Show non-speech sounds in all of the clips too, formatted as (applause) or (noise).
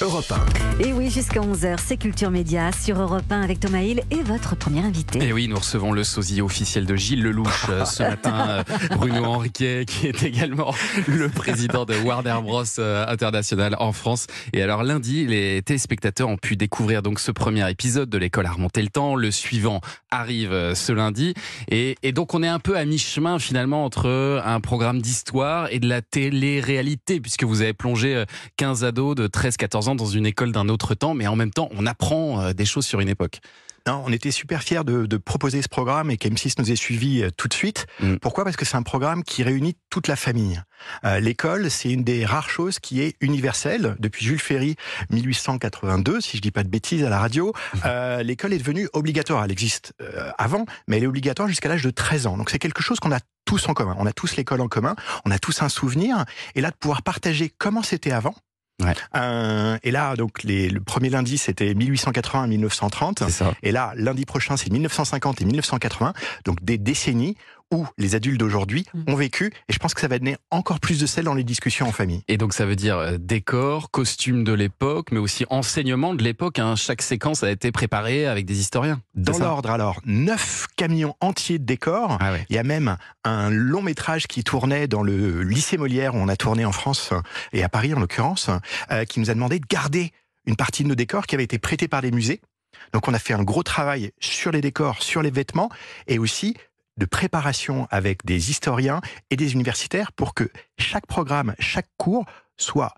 Europe Et oui, jusqu'à 11h, c'est Culture Média sur Europe 1 avec Thomas Hill et votre premier invité. Et oui, nous recevons le sosie officiel de Gilles Lelouch euh, ce (laughs) matin, euh, Bruno Henriquet, qui est également le président de Warner Bros euh, International en France. Et alors lundi, les téléspectateurs ont pu découvrir donc ce premier épisode de l'école à remonter le temps. Le suivant arrive ce lundi. Et, et donc on est un peu à mi-chemin finalement entre un programme d'histoire et de la télé-réalité, puisque vous avez plongé 15 ados de 13-14 ans dans une école d'un autre temps, mais en même temps, on apprend euh, des choses sur une époque. Non, on était super fiers de, proposer ce programme et qu'M6 nous ait suivis euh, tout de suite. Mm. Pourquoi? Parce que c'est un programme qui réunit toute la famille. Euh, l'école, c'est une des rares choses qui est universelle. Depuis Jules Ferry, 1882, si je dis pas de bêtises à la radio, (laughs) l'école est devenue obligatoire. Elle existe avant, mais elle est obligatoire jusqu'à l'âge de 13 ans. Donc c'est quelque chose qu'on a tous en commun. On a tous l'école en commun, on a tous un souvenir. Et là, de pouvoir partager comment c'était avant, Ouais. Euh, et là, donc, les, le premier lundi, c'était 1880 1930. Et là, lundi prochain, c'est 1950 et 1980. Donc, des décennies où les adultes d'aujourd'hui mm. ont vécu. Et je pense que ça va donner encore plus de sel dans les discussions en famille. Et donc ça veut dire euh, décor, costume de l'époque, mais aussi enseignement de l'époque. Hein. Chaque séquence a été préparée avec des historiens. Dans l'ordre, alors, neuf camions entiers de décors. Ah Il y a même un long métrage qui tournait dans le lycée Molière, où on a tourné en France et à Paris en l'occurrence, euh, qui nous a demandé de garder une partie de nos décors qui avait été prêtés par des musées. Donc on a fait un gros travail sur les décors, sur les vêtements et aussi de préparation avec des historiens et des universitaires pour que chaque programme, chaque cours soit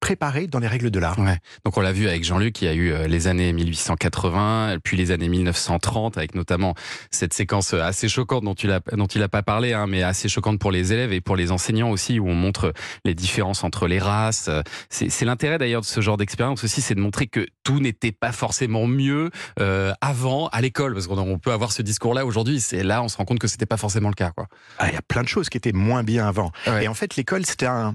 préparé dans les règles de l'art. Ouais. Donc on l'a vu avec Jean-Luc, qui a eu euh, les années 1880, puis les années 1930, avec notamment cette séquence euh, assez choquante dont il a dont il a pas parlé, hein, mais assez choquante pour les élèves et pour les enseignants aussi, où on montre les différences entre les races. C'est l'intérêt d'ailleurs de ce genre d'expérience aussi, c'est de montrer que tout n'était pas forcément mieux euh, avant à l'école, parce qu'on peut avoir ce discours-là aujourd'hui. C'est là, on se rend compte que c'était pas forcément le cas. Quoi. Ah, il y a plein de choses qui étaient moins bien avant. Et en fait, l'école, c'était un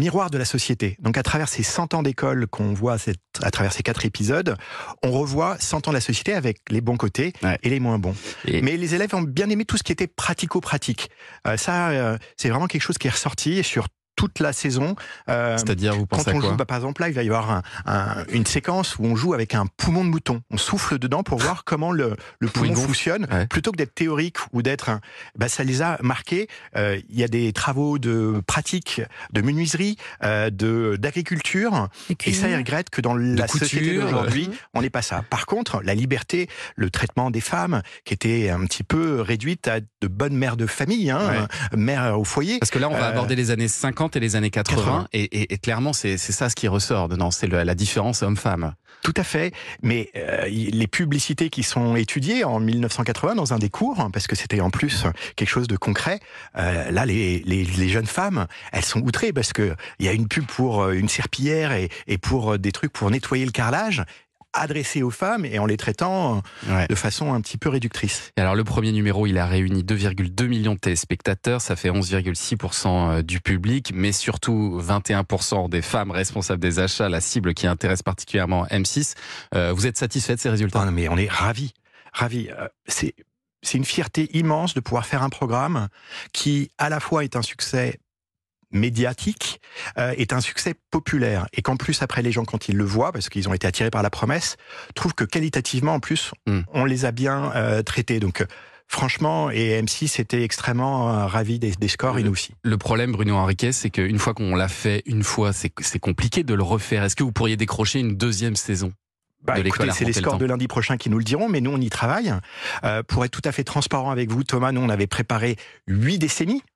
miroir de la société. Donc à travers ces 100 ans d'école qu'on voit à travers ces quatre épisodes, on revoit 100 ans de la société avec les bons côtés et les moins bons. Mais les élèves ont bien aimé tout ce qui était pratico-pratique. Euh, ça, euh, c'est vraiment quelque chose qui est ressorti sur toute la saison. Euh, C'est-à-dire, vous pensez quand on joue, bah, Par exemple, là, il va y avoir une séquence où on joue avec un poumon de mouton. On souffle dedans pour voir comment le, poumon fonctionne. Plutôt que d'être théorique ou d'être... Bah, ça les a marqués. Euh, il y a des travaux de pratique, de menuiserie, euh, de d'agriculture. Et ça, ils regrettent que dans la société d'aujourd'hui, on n'est pas ça. Par contre, la liberté, le traitement des femmes, qui était un petit peu réduite à de bonnes mères de famille, hein, mères au foyer. Parce que là, on va aborder les années 50 et les années 80, Et, clairement, c'est ça ce qui ressort dedans, c'est la différence homme-femme. Tout à fait, mais euh, les publicités qui sont étudiées en 1980 dans un des cours, parce que c'était en plus quelque chose de concret, euh, là, les, les, jeunes femmes, elles sont outrées parce que il y a une pub pour euh, une serpillière et, et pour des trucs pour nettoyer le carrelage, adressé aux femmes et en les traitant de façon un petit peu réductrice. alors le premier numéro, il a réuni 2,2 millions de téléspectateurs, ça fait 11,6% euh, du public, mais surtout 21% des femmes responsables des achats, la cible qui intéresse particulièrement M6. Euh, vous êtes satisfait de ces résultats? Non, mais on est ravis, ravis. Euh, c'est c'est une fierté immense de pouvoir faire un programme qui, à la fois, est un succès médiatique euh, est un succès populaire et qu'en plus après les gens quand ils le voient parce qu'ils ont été attirés par la promesse trouvent que qualitativement en plus hmm. on les a bien euh, traités donc Franchement, et M6 était extrêmement euh, ravi des, scores, et nous aussi. Le problème, Bruno Henriquet, c'est qu'une fois qu'on l'a fait une fois, c'est compliqué de le refaire. Est-ce que vous pourriez décrocher une deuxième saison bah, c'est les scores de lundi prochain qui nous le diront, mais nous on y travaille. pour être tout à fait transparent avec vous, Thomas, nous on avait préparé huit décennies euh,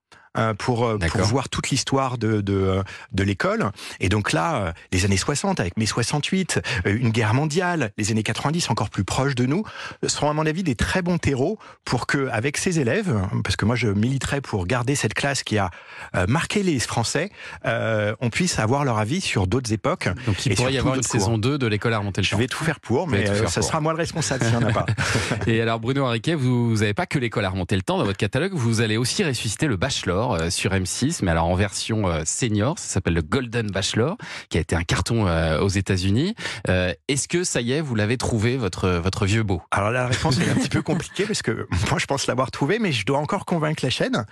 pour, euh, pour voir toute l'histoire de, de, de l'école. Et donc là, euh, les années 60, avec mai 68, une guerre mondiale, les années 90 encore plus proches de nous, seront à mon avis des très bons terreaux pour que, avec ces élèves, parce que moi je militerai pour garder cette classe qui a marqué les Français, on puisse avoir leur avis sur d'autres époques. Donc il pourrait y avoir une saison 2 de l'école à remonter le Je vais tout faire pour, mais ça sera moi le responsable s'il n'y en a pas. (laughs) Et alors Bruno Henriquet, vous n'avez pas que l'école à remonter le temps dans votre catalogue, vous allez aussi ressusciter le bachelor Bachelor sur M6, mais alors en version senior, ça s'appelle le Golden Bachelor, qui a été un carton aux États-Unis. Est-ce que ça y est, vous l'avez trouvé, votre, votre vieux beau? Alors la réponse est un petit peu compliquée, parce que (laughs) moi je pense l'avoir trouvé, mais je dois encore convaincre la chaîne.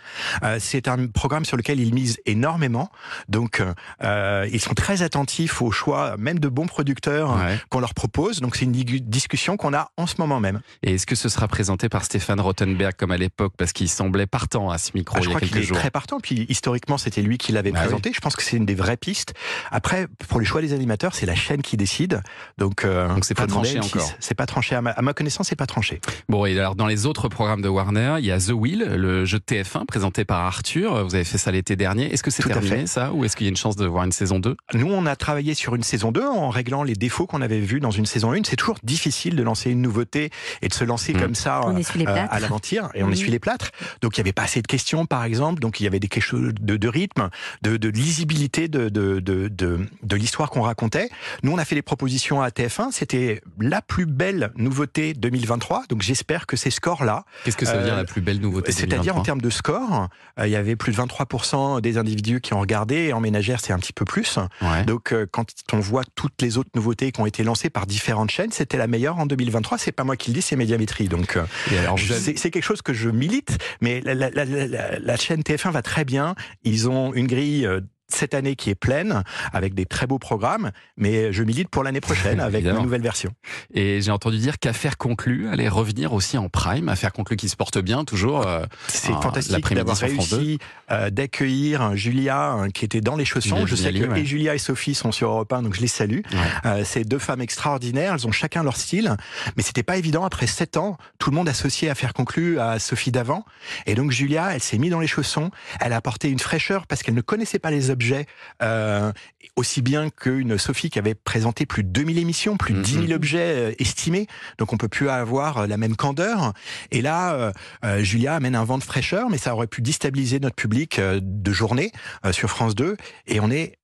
C'est un programme sur lequel ils misent énormément, donc ils sont très attentifs au choix, même de bons producteurs qu'on leur propose. Donc c'est une discussion qu'on a en ce moment même. Et est-ce que ce sera présenté par Stéphane Rothenberg comme à l'époque parce qu'il semblait partant à ce micro ah, il y a quelques jours? Très partant. Puis historiquement, c'était lui qui l'avait bah présenté. Je pense que c'est une des vraies pistes. Après, pour les choix des animateurs, c'est la chaîne qui décide. Donc, euh, donc c'est pas tranché encore. C'est pas tranché. À ma, connaissance, c'est pas tranché. Bon, et alors dans les autres programmes de Warner, il y a The Wheel, le jeu de TF1 présenté par Arthur. Vous avez fait ça l'été dernier. Est-ce que c'est terminé ça, ou est-ce qu'il y a une chance de voir une saison 2 Nous, on a travaillé sur une saison 2 en réglant les défauts qu'on avait vus dans une saison 1. C'est toujours difficile de lancer une nouveauté et de se lancer mm. comme ça euh, à l'aventure et on mm. essuie les plâtres. Donc il n'y avait pas assez de questions, par exemple. Donc il y avait des quelque chose de, de rythme, de, de lisibilité de, l'histoire qu'on racontait. Nous, on a fait des propositions à TF1. C'était la plus belle nouveauté 2023. Donc j'espère que ces scores-là. Qu'est-ce que ça veut dire la plus belle nouveauté C'est-à-dire en termes de score, euh, il y avait plus de 23% des individus qui ont regardé. Et en ménagère, c'est un petit peu plus. Donc euh, quand on voit toutes les autres nouveautés qui ont été lancées par différentes chaînes, c'était la meilleure en 2023. C'est pas moi qui le dis, c'est Médiamétrie. Donc euh, c'est quelque chose que je milite, mais la, la, la, la chaîne TF1 va très bien. Ils ont une grille euh, cette année qui est pleine, avec des très beaux programmes, mais je milite pour l'année prochaine (laughs) avec une nouvelle version. Et j'ai entendu dire qu'Affaire conclue allait revenir aussi en prime, Affaire conclue qui se porte bien toujours. Euh, c'est fantastique d'avoir réussi euh, d'accueillir Julia qui était dans les chaussons. Je sais que et Julia et Sophie sont sur Europe 1, donc je les salue. Euh, ces deux femmes extraordinaires, elles ont chacun leur style, mais c'était pas évident. Après sept ans, tout le monde associé Affaire conclue à Sophie d'avant, et donc Julia, elle s'est mise dans les chaussons, elle a apporté une fraîcheur parce qu'elle ne connaissait pas les objets euh, aussi bien qu'une Sophie qui avait présenté plus de 2000 émissions, plus de 10 000 mhm. objets euh, estimés, donc on peut plus avoir euh, la même candeur. Et là, Julia amène un vent de fraîcheur, mais ça aurait pu déstabiliser notre public de journée sur France 2, et on est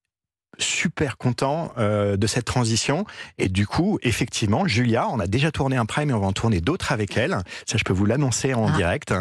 super content euh, de cette transition. Et du coup, effectivement, Julia, on a déjà tourné un prime et on va en tourner d'autres avec elle. Ça, je peux vous l'annoncer en ah. direct.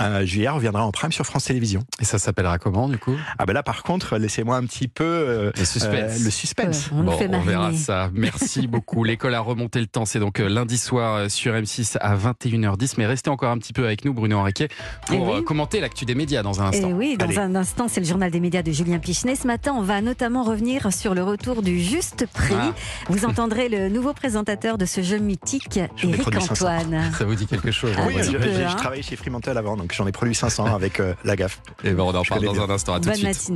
Euh, Julia reviendra en prime sur France Télévisions. Et ça s'appellera comment, du coup? Ah ben là, par contre, laissez-moi un petit peu euh, le suspense. le suspense. on, bon, on verra ça. Merci (laughs) beaucoup. L'école a remonté le temps. C'est donc lundi soir sur M6 à 21h10. Mais restez encore un petit peu avec nous, Bruno Henriquet, pour eh commenter l'actu des médias dans un instant. Et eh oui, dans un instant, c'est le journal des médias de Julien Pichenet. Ce matin, on va notamment revenir sur le retour du juste prix. Ah. Vous entendrez le nouveau présentateur de ce jeu mythique, Eric Antoine. Ça vous dit quelque chose Oui, je, hein. travaillais chez Fremantle avant, donc j'en ai produit 500 avec euh, la gaffe. Et ben on en parle dans un instant. À tout de suite.